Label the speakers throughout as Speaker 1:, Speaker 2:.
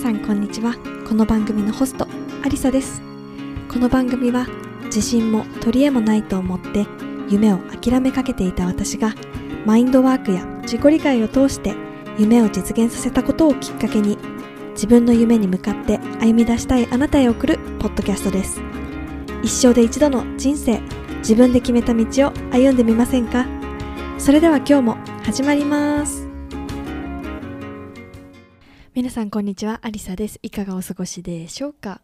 Speaker 1: さんこんにちは。この番組のホストアリサです。この番組は自信も取り柄もないと思って夢を諦めかけていた私がマインドワークや自己理解を通して夢を実現させたことをきっかけに自分の夢に向かって歩み出したいあなたへ送るポッドキャストです。一生で一度の人生自分で決めた道を歩んでみませんか？それでは今日も始まります。皆さんこんにちはアリサです。いかがお過ごしでしょうか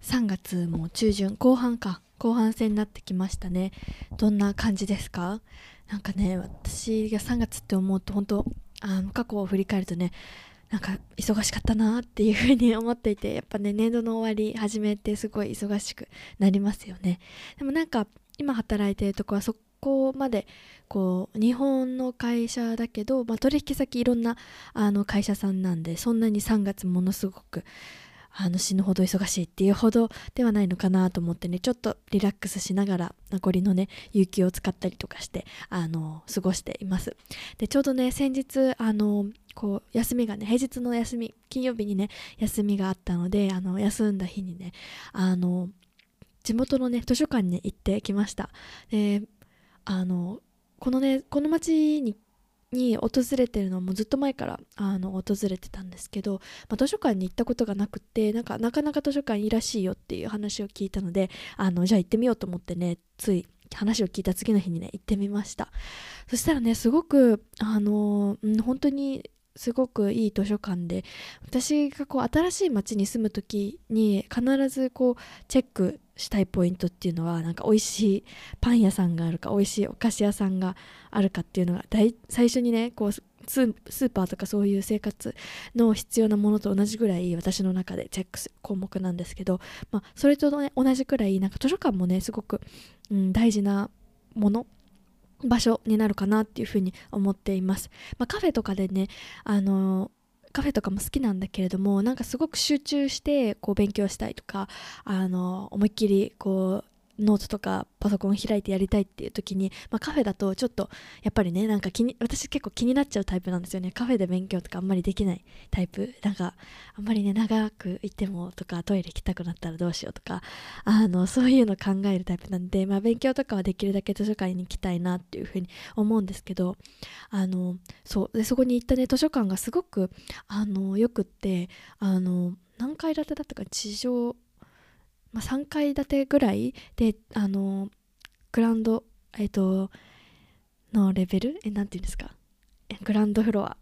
Speaker 1: ？3月も中旬後半か。後半戦になってきましたね。どんな感じですか？なんかね私が3月って思うと本当あの過去を振り返るとねなんか忙しかったなっていうふうに思っていてやっぱね年度の終わり始めてすごい忙しくなりますよね。でもなんか今働いてるとこはそこまでこう日本の会社だけど、まあ、取引先いろんなあの会社さんなんでそんなに3月ものすごくあの死ぬほど忙しいっていうほどではないのかなと思ってねちょっとリラックスしながら残りのね有給を使ったりとかしてあの過ごしています。でちょうどね先日あのこう休みがね平日の休み金曜日にね休みがあったのであの休んだ日にねあの地元のね図書館に行ってきました。であのこのねこの町にに訪れてるのもずっと前からあの訪れてたんですけど、まあ、図書館に行ったことがなくってなんかなかなか図書館いいらしいよっていう話を聞いたのであのじゃあ行ってみようと思ってねつい話を聞いた次の日にね行ってみました。そしたらねすごくあの、うん、本当にすごくいい図書館で私がこう新しい町に住む時に必ずこうチェックしたいポイントっていうのはなんか美味しいパン屋さんがあるか美味しいお菓子屋さんがあるかっていうのが最初にねこうスーパーとかそういう生活の必要なものと同じぐらい私の中でチェックする項目なんですけど、まあ、それと、ね、同じくらいなんか図書館もねすごく、うん、大事なもの場所になるかなっていうふうに思っています。まあ、カフェとかでねあのカフェとかも好きなんだけれどもなんかすごく集中してこう勉強したいとかあの思いっきりこうノートとかパソコン開いてやりたいっていう時に、まあ、カフェだとちょっとやっぱりねなんか気に私結構気になっちゃうタイプなんですよね。カフェで勉強とかあんまりできないタイプ。なんかあんまりね長く行ってもとかトイレ行きたくなったらどうしようとかあのそういうの考えるタイプなんで、まあ、勉強とかはできるだけ図書館に行きたいなっていうふうに思うんですけどあのそうでそこに行ったね図書館がすごくあのよくってあの何階建てだったか地上まあ、3階建てぐらいであのグランドえっ、とのレベル？えなんていうんですか？グランドフロア。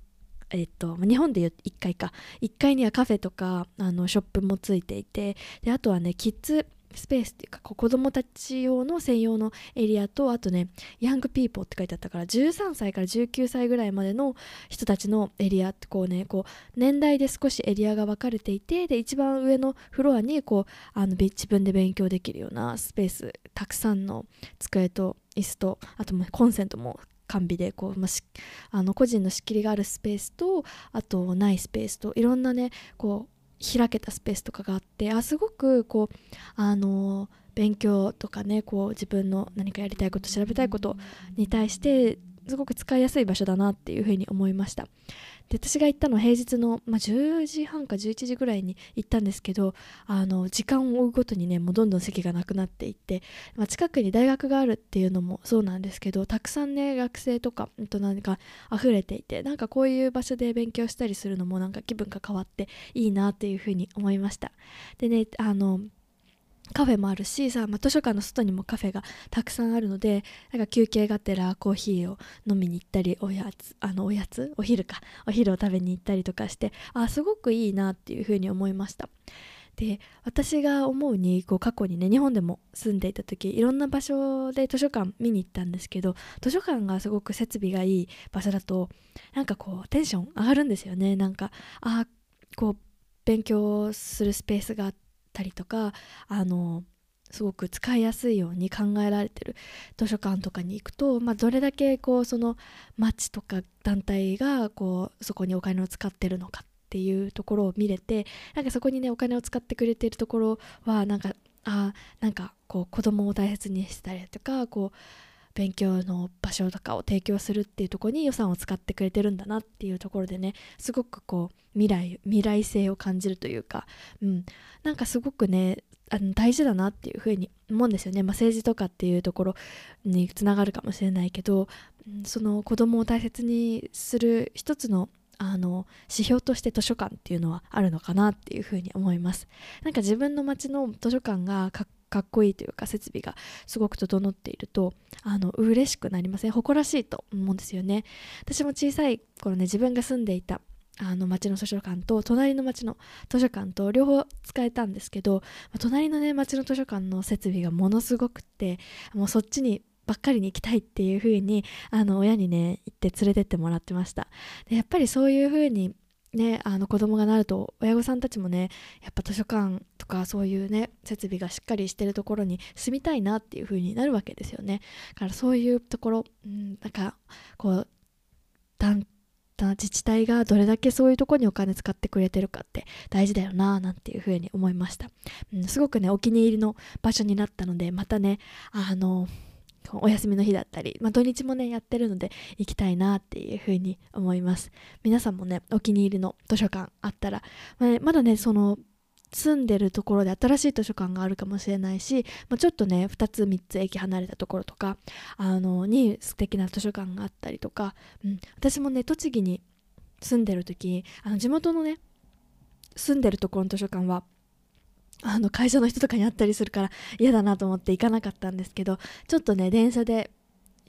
Speaker 1: えっと、日本でいう1階か。1階にはカフェとかあのショップもついていて。であとはねキッズスペースっていうかこう子供たち用の専用のエリアとあとねヤングピーポーって書いてあったから13歳から19歳ぐらいまでの人たちのエリアってこうねこう年代で少しエリアが分かれていてで一番上のフロアにこうあの自分で勉強できるようなスペースたくさんの机と椅子とあともコンセントも完備でこう、まあ、あの個人の仕切りがあるスペースとあとないスペースといろんなねこう開けたスペースとかがあってあすごくこうあの勉強とかねこう自分の何かやりたいこと調べたいことに対してすごく使いやすい場所だなっていうふうに思いました。で私が行ったの平日の、まあ、10時半か11時ぐらいに行ったんですけどあの時間を追うごとにねもうどんどん席がなくなっていって、まあ、近くに大学があるっていうのもそうなんですけどたくさんね学生とかと何か溢れていてなんかこういう場所で勉強したりするのもなんか気分が変わっていいなっていうふうに思いました。でねあのカフェもあるしさ、まあ、図書館の外にもカフェがたくさんあるのでなんか休憩がてらコーヒーを飲みに行ったりおやつあのおやつお昼か。お昼を食べに行ったりとかしてあすごくいいなっていうふうに思いました。で私が思うにこう過去にね日本でも住んでいた時いろんな場所で図書館見に行ったんですけど図書館がすごく設備がいい場所だとなんかこうテンション上がるんですよね。なんかあこう勉強するスペースがあってたりとかあのすごく使いやすいように考えられてる図書館とかに行くと、まあ、どれだけこうその町とか団体がこうそこにお金を使ってるのかっていうところを見れてなんかそこにねお金を使ってくれてるところはなんかあなんかこう子供を大切にしたりとかこう勉強の場所とかを提供するっていうところに予算を使ってくれてるんだなっていうところでねすごくこう未来未来性を感じるというか、うん、なんかすごくねあの大事だなっていうふうに思うんですよね、まあ、政治とかっていうところにつながるかもしれないけど、うん、その子供を大切にする一つのあの指標として図書館っていうのはあるのかなっていうふうに思います。なんか自分の街の図書館がかっかっこいいというか設備がすごく整っているとあの嬉しくなりません？誇らしいと思うんですよね。私も小さい頃ね自分が住んでいたあの町の図書館と隣の町の図書館と両方使えたんですけど隣のね町の図書館の設備がものすごくってもうそっちにばっかりに行きたいっていう風にあに親にね行って連れてってもらってました。でやっぱりそういう風にねあの子供がなると親御さんたちもねやっぱ図書館とかそういうね設備がしっかりしてるところに住みたいなっていう風になるわけですよね。だからそういうところ、うん、なんかこう団自治体がどれだけそういうとこにお金使ってくれてるかって大事だよななんていうふうに思いました、うん、すごくねお気に入りの場所になったのでまたねあのお休みの日だったり、まあ、土日もねやってるので行きたいなっていうふうに思います。皆さんもねお気に入りの図書館あったら、まあね、まだねその住んでるところで新しい図書館があるかもしれないし、まあ、ちょっとね2つ3つ駅離れたところとかあのに素敵な図書館があったりとか、うん、私もね栃木に住んでる時あの地元のね住んでるところの図書館はあの会社の人とかに会ったりするから嫌だなと思って行かなかったんですけどちょっとね電車で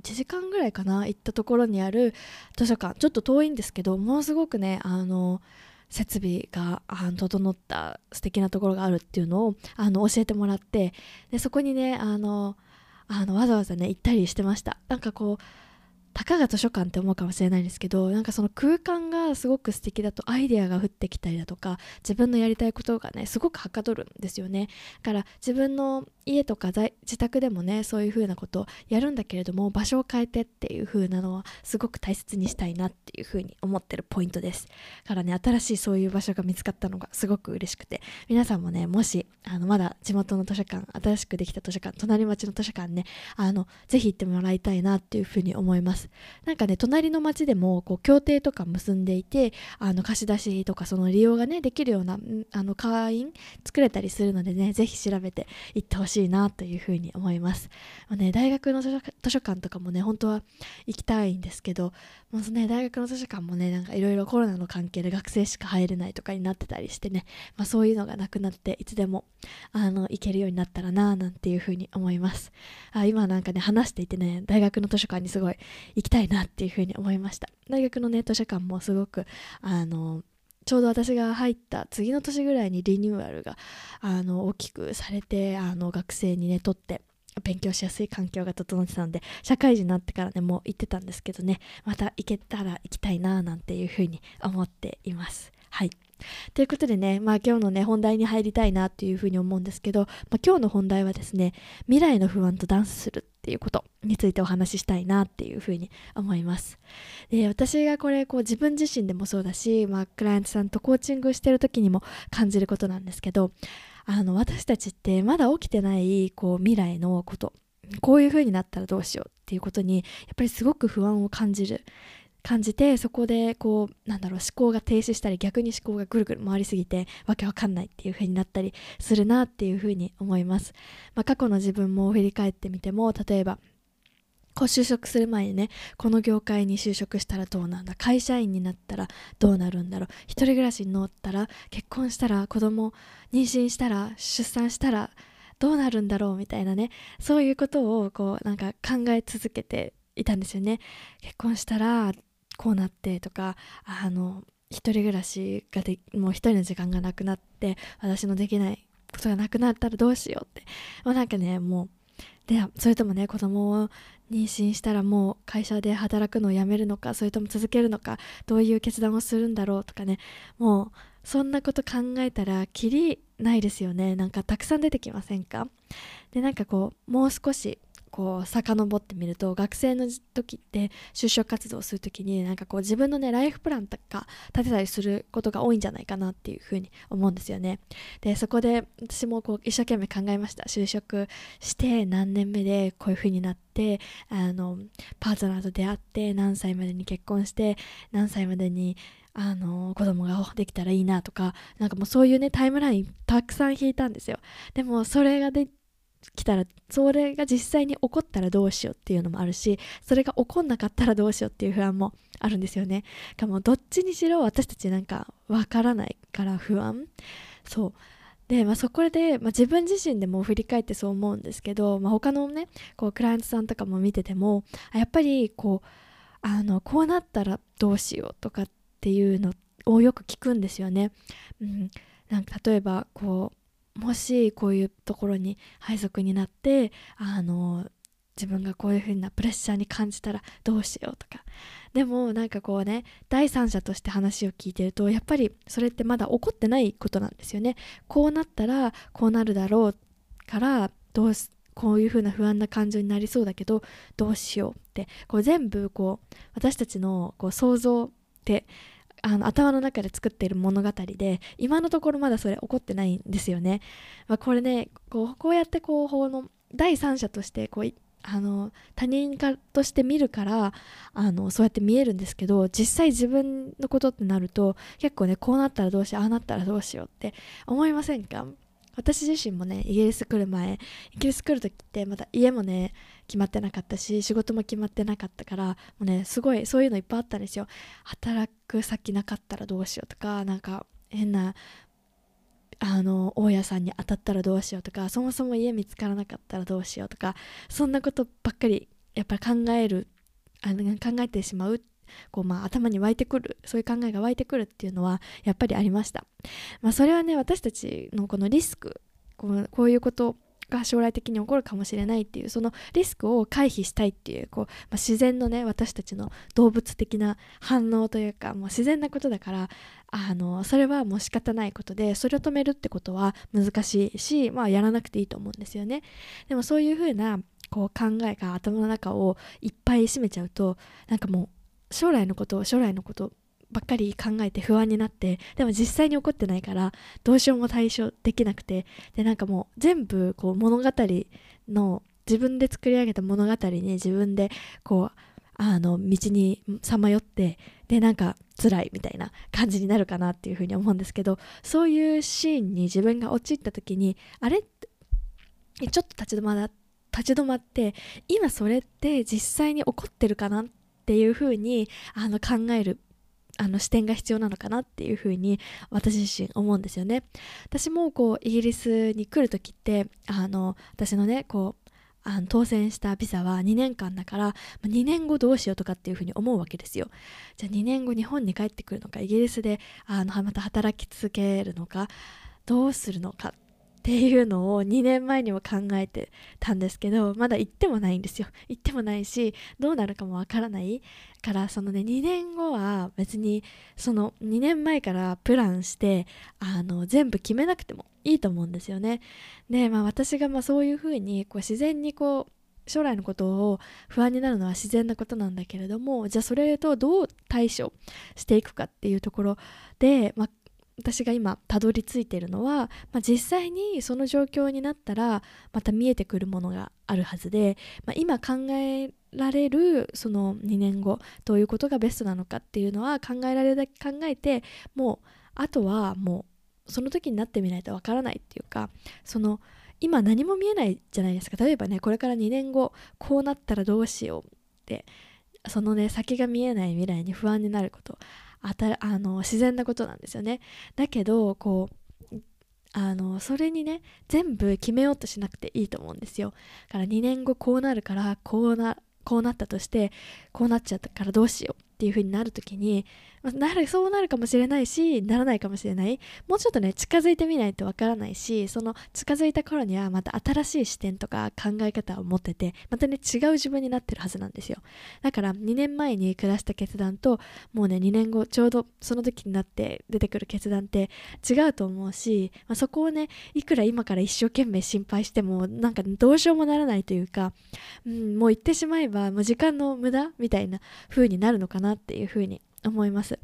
Speaker 1: 1時間ぐらいかな行ったところにある図書館ちょっと遠いんですけどものすごくねあの設備が整った素敵なところがあるっていうのをあの教えてもらってでそこにねあのあのわざわざね行ったりしてました。なんかこうたかが図書館って思うかもしれないんですけどなんかその空間がすごく素敵だとアイデアが降ってきたりだとか自分のやりたいことがねすごくはかどるんですよね。だから自分の家とか自宅でもねそういう風なことをやるんだけれども場所を変えてっていう風なのはすごく大切にしたいなっていう風に思ってるポイントです。からね新しいそういう場所が見つかったのがすごく嬉しくて皆さんもねもしあのまだ地元の図書館新しくできた図書館隣町の図書館ねあのぜひ行ってもらいたいなっていう風に思います。なんかね隣の町でもこう協定とか結んでいてあの貸し出しとかその利用がねできるようなあの会員作れたりするのでねぜひ調べて行ってほしいしいなというふうに思います。まあね、大学の図書館とかもね本当は行きたいんですけどもう、ね、大学の図書館もねなんかいろいろコロナの関係で学生しか入れないとかになってたりしてね、まあ、そういうのがなくなっていつでもあの行けるようになったらななんていうふうに思いますあ今なんかね話していてね大学の図書館にすごい行きたいなっていうふうに思いました大学のね図書館もすごくあのちょうど私が入った次の年ぐらいにリニューアルがあの大きくされてあの学生にねとって勉強しやすい環境が整ってたので社会人になってからねもう行ってたんですけどねまた行けたら行きたいななんていうふうに思っています。はい。ということでね、まあ、今日のね本題に入りたいなっていうふうに思うんですけど、まあ、今日の本題はですね未来の不安とダンスするっていうことについてお話ししたいなっていうふうに思います。で私がこれこう自分自身でもそうだし、まあ、クライアントさんとコーチングしてる時にも感じることなんですけどあの私たちってまだ起きてないこう未来のことこういう風になったらどうしようっていうことにやっぱりすごく不安を感じる。感じてそこでこうなんだろう思考が停止したり逆に思考がぐるぐる回りすぎてわけわかんないっていう風になったりするなっていう風に思います、まあ、過去の自分も振り返ってみても例えばこう就職する前にねこの業界に就職したらどうなんだ会社員になったらどうなるんだろう一人暮らしに乗ったら結婚したら子供妊娠したら出産したらどうなるんだろうみたいなねそういうことをこうなんか考え続けていたんですよね。結婚したらこうなってとかあの一人暮らしがでもう一人の時間がなくなって私のできないことがなくなったらどうしようって。もうなんかねもうでそれともね子供を妊娠したらもう会社で働くのをやめるのかそれとも続けるのかどういう決断をするんだろうとかね。もうそんなこと考えたらきりないですよね。なんかたくさん出てきませんか？でなんかこうもう少しこう遡ってみると学生の時って就職活動する時になんかこう自分のねライフプランとか立てたりすることが多いんじゃないかなっていうふうに思うんですよね。でそこで私もこう一生懸命考えました。就職して何年目でこういうふうになってあのパートナーと出会って何歳までに結婚して何歳までにあの子供ができたらいいなとかなんかもうそういうねタイムラインたくさん引いたんですよ。でもそれがで来たらそれが実際に起こったらどうしようっていうのもあるしそれが起こんなかったらどうしようっていう不安もあるんですよね。かもどっちにしろ私たちなんかわからないから不安。そう。で、まあ、そこで、まあ、自分自身でも振り返ってそう思うんですけど、まあ、他のねこうクライアントさんとかも見ててもやっぱりこうあのこうなったらどうしようとかっていうのをよく聞くんですよね。うん、なんか例えばこうもしこういうところに配属になってあの自分がこういう風なプレッシャーに感じたらどうしようとか。でもなんかこうね第三者として話を聞いてるとやっぱりそれってまだ起こってないことなんですよね。こうなったらこうなるだろうからどうこういう風な不安な感情になりそうだけどどうしようって。こう全部こう私たちのこう想像ってあの頭の中で作っている物語で今のところまだそれ起こってないんですよね。まあ、これねこうこうやってこう法の第三者としてこうあの他人かとして見るからあのそうやって見えるんですけど実際自分のことってなると結構ねこうなったらどうしようああなったらどうしようって思いませんか？私自身もねイギリス来る前イギリス来る時ってまた家もね決まってなかったし仕事も決まってなかったからもうねすごいそういうのいっぱいあったんですよ。働く先なかったらどうしようとかなんか変なあの大家さんに当たったらどうしようとかそもそも家見つからなかったらどうしようとかそんなことばっかりやっぱり考えるあの考えてしまうこうまあ頭に湧いてくるそういう考えが湧いてくるっていうのはやっぱりありました、まあ、それはね私たちのこのリスクこうこういうことが将来的に起こるかもしれないっていうそのリスクを回避したいっていうこう、まあ、自然のね私たちの動物的な反応というかもう自然なことだからあのそれはもう仕方ないことでそれを止めるってことは難しいし、まあ、やらなくていいと思うんですよね。でもそういうふうなこう考えが頭の中をいっぱい占めちゃうとなんかもう将来のこと将来のことばっかり考えて不安になってでも実際に起こってないからどうしようも対処できなくてでなんかもう全部こう物語の自分で作り上げた物語に自分でこうあの道にさまよってでなんか辛いみたいな感じになるかなっていうふうに思うんですけどそういうシーンに自分が陥った時にあれ？ちょっと立ち止ま立ち止まって今それって実際に起こってるかなっっていう風にあの考えるあの視点が必要なのかなっていう風に私自身思うんですよね。私もこうイギリスに来る時ってあの私のねこうあの当選したビザは2年間だから2年後どうしようとかっていうふうに思うわけですよ。じゃあ2年後日本に帰ってくるのかイギリスであのまた働き続けるのかどうするのかっっていうのを2年前にも考えてたんですけどまだ行ってもないんですよ。行ってもないしどうなるかもわからない。からそのね2年後は別にその2年前からプランしてあの全部決めなくてもいいと思うんですよね。でまあ私がまあそういうふうにこう自然にこう将来のことを不安になるのは自然なことなんだけれどもじゃあそれとどう対処していくかっていうところで、まあ、私が今たどり着いているのは、まあ、実際にその状況になったらまた見えてくるものがあるはずで、まあ、今考えられるその2年後どういうことがベストなのかっていうのは考えられるだけ考えてもうあとはもうその時になってみないとわからないっていうかその今何も見えないじゃないですか。例えばねこれから2年後こうなったらどうしようってそのね先が見えない未来に不安になること。あたあの自然なことなんですよね。だけどこうあのそれにね全部決めようとしなくていいと思うんですよ。だから2年後こうなるからこうなこうなったとしてこうなっちゃったからどうしようってっていう風になる時になる そうなるかもしれないしならないかもしれない。もうちょっとね近づいてみないとわからないしその近づいた頃にはまた新しい視点とか考え方を持っててまたね違う自分になってるはずなんですよ。だから2年前に下した決断ともうね2年後ちょうどその時になって出てくる決断って違うと思うし、まあ、そこをねいくら今から一生懸命心配してもなんかどうしようもならないというか、うん、もう言ってしまえばもう時間の無駄みたいな風になるのかなっていう風に思います。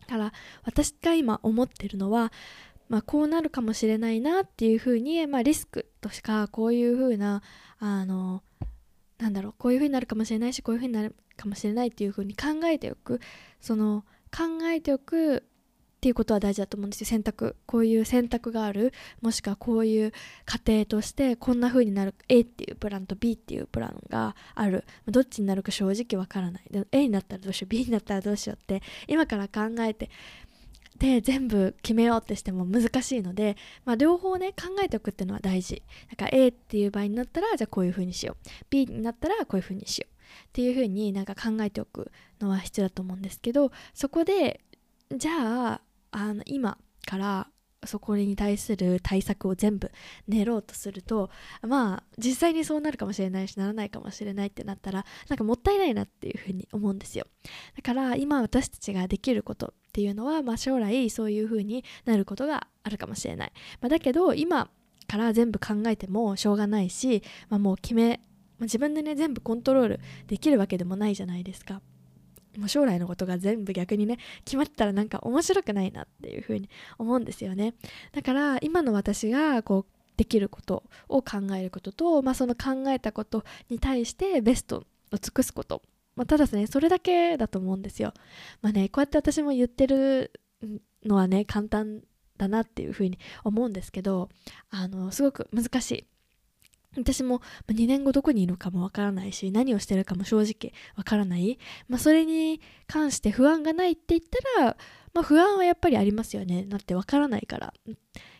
Speaker 1: だから私が今思ってるのはまあ、こうなるかもしれないなっていうふうに、まあ、リスクとしかこういうふうなあのなんだろうこういうふうになるかもしれないしこういうふうになるかもしれないっていうふうに考えておく。その考えておくっていうことは大事だと思うんですよ。選択。こういう選択がある。もしくはこういう過程としてこんな風になる。A っていうプランと B っていうプランがある。どっちになるか正直わからない。で A になったらどうしよう。B になったらどうしようって今から考えてで全部決めようってしても難しいので、まあ、両方ね考えておくっていうのは大事。だから A っていう場合になったらじゃあこういう風にしよう。B になったらこういう風にしよう。っていう風になんか考えておくのは必要だと思うんですけどそこでじゃああの今からそこに対する対策を全部練ろうとするとまあ実際にそうなるかもしれないしならないかもしれないってなったらなんかもったいないなっていうふうに思うんですよ。だから今私たちができることっていうのは、まあ、将来そういうふうになることがあるかもしれない、まあ、だけど今から全部考えてもしょうがないし、まあ、もう決め、ま、自分でね全部コントロールできるわけでもないじゃないですか。もう将来のことが全部逆にね決まったらなんか面白くないなっていうふうに思うんですよね。だから今の私がこうできることを考えることと、まあ、その考えたことに対してベストを尽くすこと、まあ、ただですねそれだけだと思うんですよ。まあねこうやって私も言ってるのはね簡単だなっていうふうに思うんですけどあのすごく難しい。私も2年後どこにいるかもわからないし何をしてるかも正直わからない、まあ、それに関して不安がないって言ったら、まあ、不安はやっぱりありますよね。だってわからないから。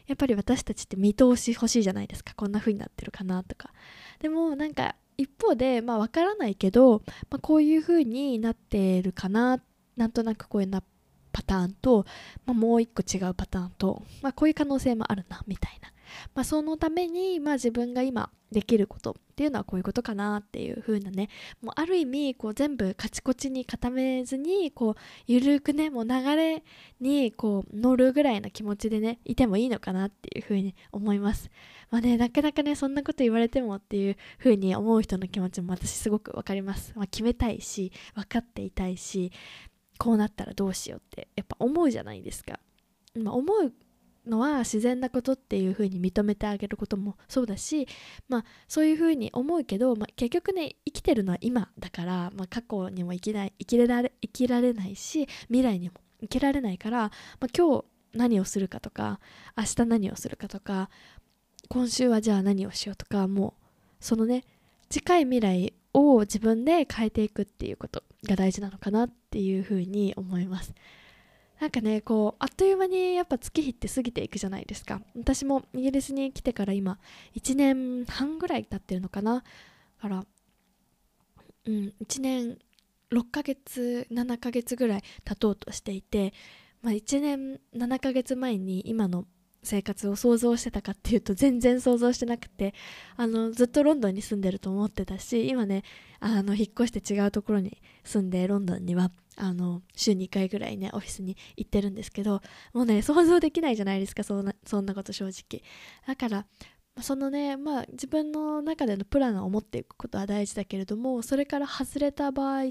Speaker 1: やっぱり私たちって見通し欲しいじゃないですか。こんな風になってるかなとか。でもなんか一方でまあわからないけど、まあ、こういう風になってるかな。なんとなくこういうなパターンと、まあ、もう一個違うパターンと、まあ、こういう可能性もあるなみたいな。まあ、そのために、まあ、自分が今できることっていうのはこういうことかなっていう風なねもうある意味こう全部カチコチに固めずにこうゆるくねもう流れにこう乗るぐらいの気持ちでねいてもいいのかなっていう風に思います。まあねなかなかねそんなこと言われてもっていう風に思う人の気持ちも私すごくわかります、まあ、決めたいし分かっていたいしこうなったらどうしようってやっぱ思うじゃないですか、まあ、思うのは自然なことっていうふうに認めてあげることもそうだし、まあ、そういうふうに思うけど、まあ、結局ね生きてるのは今だから、まあ、過去にも生きない生きられ生きられないし未来にも生きられないから、まあ、今日何をするかとか明日何をするかとか今週はじゃあ何をしようとかもうそのね近い未来を自分で変えていくっていうことが大事なのかなっていうふうに思います。なんかねこうあっという間にやっぱ月日って過ぎていくじゃないですか。私もイギリスに来てから今1年半ぐらい経ってるのかな。からうん1年6ヶ月7ヶ月ぐらい経とうとしていて、まあ、1年7ヶ月前に今の生活を想像してたかっていうと全然想像してなくてあのずっとロンドンに住んでると思ってたし今ねあの引っ越して違うところに住んでロンドンにはあの週2回ぐらいねオフィスに行ってるんですけどもうね想像できないじゃないですかそんなそんなこと正直。だからそのねまあ自分の中でのプランを持っていくことは大事だけれどもそれから外れた場合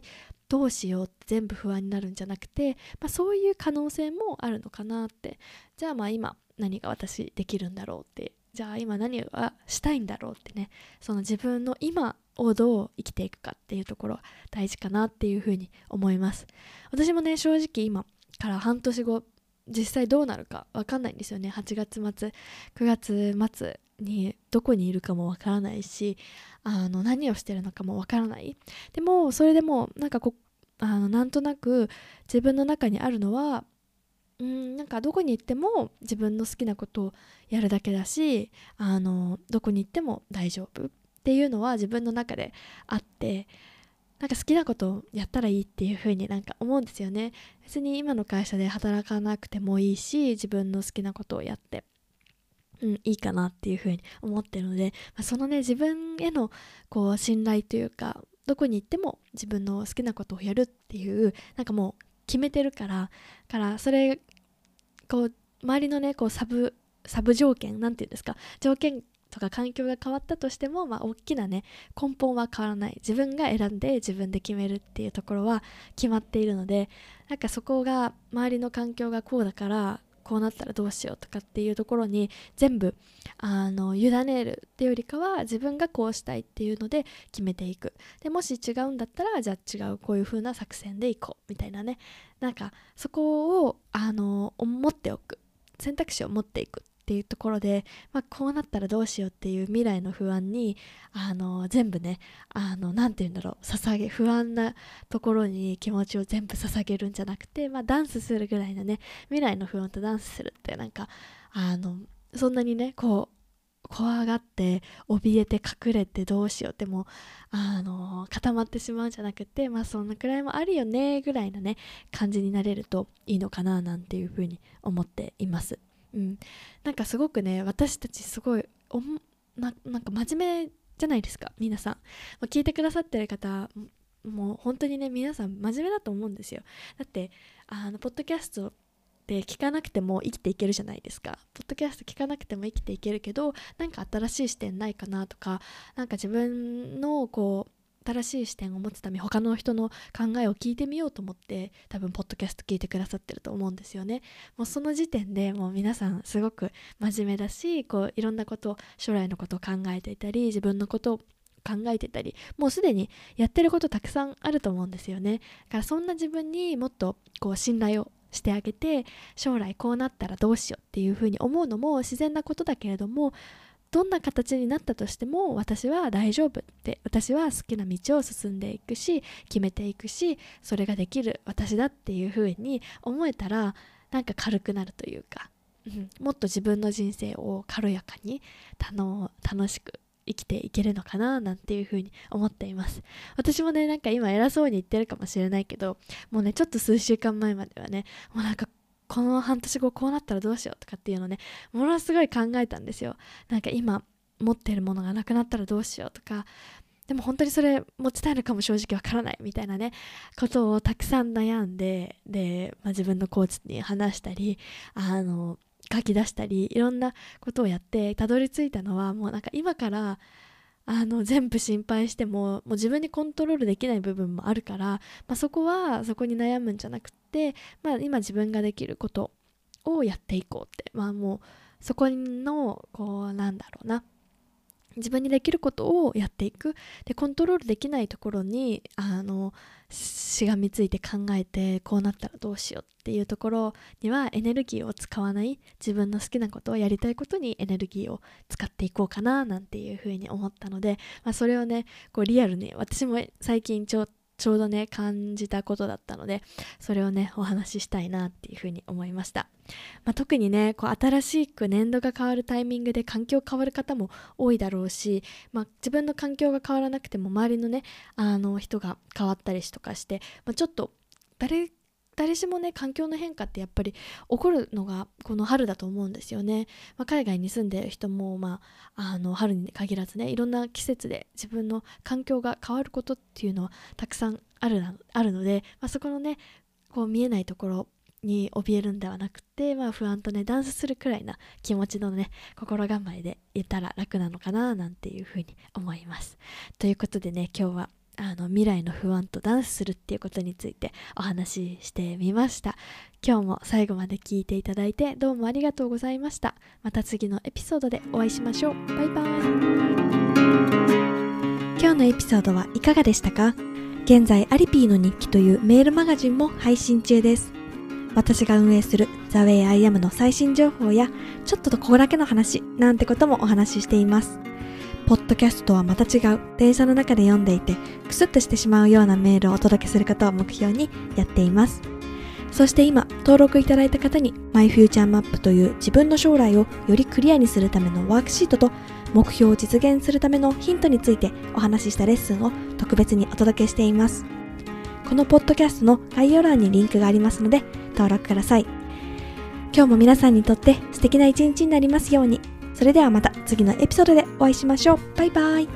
Speaker 1: どうしようって全部不安になるんじゃなくて、まあ、そういう可能性もあるのかなって。じゃあまあ今何が私できるんだろうって。じゃあ今何がしたいんだろうってね。その自分の今をどう生きていくかっていうところ大事かなっていうふうに思います。私もね正直今から半年後実際どうなるか分かんないんですよね。8月末9月末にどこにいるかも分からないしあの何をしてるのかも分からない。でもそれでもなんかこあのなんとなく自分の中にあるのはうんなんかどこに行っても自分の好きなことをやるだけだしあのどこに行っても大丈夫っていうのは自分の中であってなんか好きなことをやったらいいっていう風になんか思うんですよね。別に今の会社で働かなくてもいいし自分の好きなことをやってうん、いいかなっていうふうに思ってるので、まあ、そのね自分へのこう信頼というかどこに行っても自分の好きなことをやるっていうなんかもう決めてるからからそれこう周りのねこうサブサブ条件なんていうんですか条件とか環境が変わったとしても、まあ、大きなね根本は変わらない。自分が選んで自分で決めるっていうところは決まっているのでなんかそこが周りの環境がこうだからこうなったらどうしようとかっていうところに全部あの委ねるっていうよりかは自分がこうしたいっていうので決めていく。でもし違うんだったらじゃあ違うこういう風な作戦でいこうみたいなね。なんかそこをあの持っておく。選択肢を持っていく。っていうところで、まあ、こうなったらどうしようっていう未来の不安にあの全部ねあのなて言うんだろう捧げ不安なところに気持ちを全部捧げるんじゃなくて、まあ、ダンスするぐらいのね未来の不安とダンスするってなんかあのそんなにねこう怖がって怯えて隠れてどうしようってもあの固まってしまうんじゃなくてまあそんなくらいもあるよねぐらいのね感じになれるといいのかななんていうふうに思っています。うん、なんかすごくね私たちすごいおななんか真面目じゃないですか皆さん、ま、聞いてくださってる方もう本当にね皆さん真面目だと思うんですよ。だってあのポッドキャストで聞かなくても生きていけるじゃないですか。ポッドキャスト聞かなくても生きていけるけどなんか新しい視点ないかなとかなんか自分のこう新しい視点を持つため他の人の考えを聞いてみようと思って多分ポッドキャスト聞いてくださってると思うんですよね。もうその時点でもう皆さんすごく真面目だしこういろんなこと将来のことを考えていたり自分のことを考えてたりもうすでにやってることたくさんあると思うんですよね。だからそんな自分にもっとこう信頼をしてあげて将来こうなったらどうしようっていうふうに思うのも自然なことだけれどもどんな形になったとしても私は大丈夫って私は好きな道を進んでいくし決めていくしそれができる私だっていう風に思えたらなんか軽くなるというか、うん、もっと自分の人生を軽やかに楽しく生きていけるのかななんていう風に思っています。私もねなんか今偉そうに言ってるかもしれないけどもうねちょっと数週間前まではねもうなんかこの半年後こうなったらどうしようとかっていうのねものすごい考えたんですよ。なんか今持ってるものがなくなったらどうしようとか。でも本当にそれ持ちたいのかも正直わからないみたいなねことをたくさん悩んでで、まあ、自分のコーチに話したりあの書き出したりいろんなことをやってたどり着いたのはもうなんか今からあの全部心配してももう自分にコントロールできない部分もあるから、まあ、そこはそこに悩むんじゃなくて、まあ、今自分ができることをやっていこうって。まあもうそこのこうなんだろうな。自分にできることをやっていく。でコントロールできないところにあのしがみついて考えてこうなったらどうしようっていうところにはエネルギーを使わない自分の好きなことをやりたいことにエネルギーを使っていこうかななんていうふうに思ったので、まあ、それをねこうリアルに私も最近ちょっちょうどね感じたことだったのでそれをねお話ししたいなっていうふうに思いました、まあ、特にねこう新しく年度が変わるタイミングで環境変わる方も多いだろうし、まあ、自分の環境が変わらなくても周りのねあの人が変わったりとかして、まあ、ちょっと誰誰しもね環境の変化ってやっぱり起こるのがこの春だと思うんですよね、まあ、海外に住んでる人も、まあ、あの春に限らずねいろんな季節で自分の環境が変わることっていうのはたくさんあるあるので、まあ、そこのねこう見えないところに怯えるんではなくて、まあ、不安とねダンスするくらいな気持ちのね心構えでいたら楽なのかななんていうふうに思います。ということでね今日はあの未来の不安とダンスするっていうことについてお話ししてみました。今日も最後まで聞いていただいてどうもありがとうございました。また次のエピソードでお会いしましょう。バイバイ。今日のエピソードはいかがでしたか？現在アリピーの日記というメールマガジンも配信中です。私が運営する The Way I Am の最新情報やちょっとここだけの話なんてこともお話ししています。ポッドキャストとはまた違う。電車の中で読んでいてクスッとしてしまうようなメールをお届けすることを目標にやっています。そして今登録いただいた方にマイフューチャーマップという自分の将来をよりクリアにするためのワークシートと目標を実現するためのヒントについてお話ししたレッスンを特別にお届けしています。このポッドキャストの概要欄にリンクがありますので登録ください今日も皆さんにとって素敵な一日になりますように。それではまた次のエピソードでお会いしましょう。バイバイ。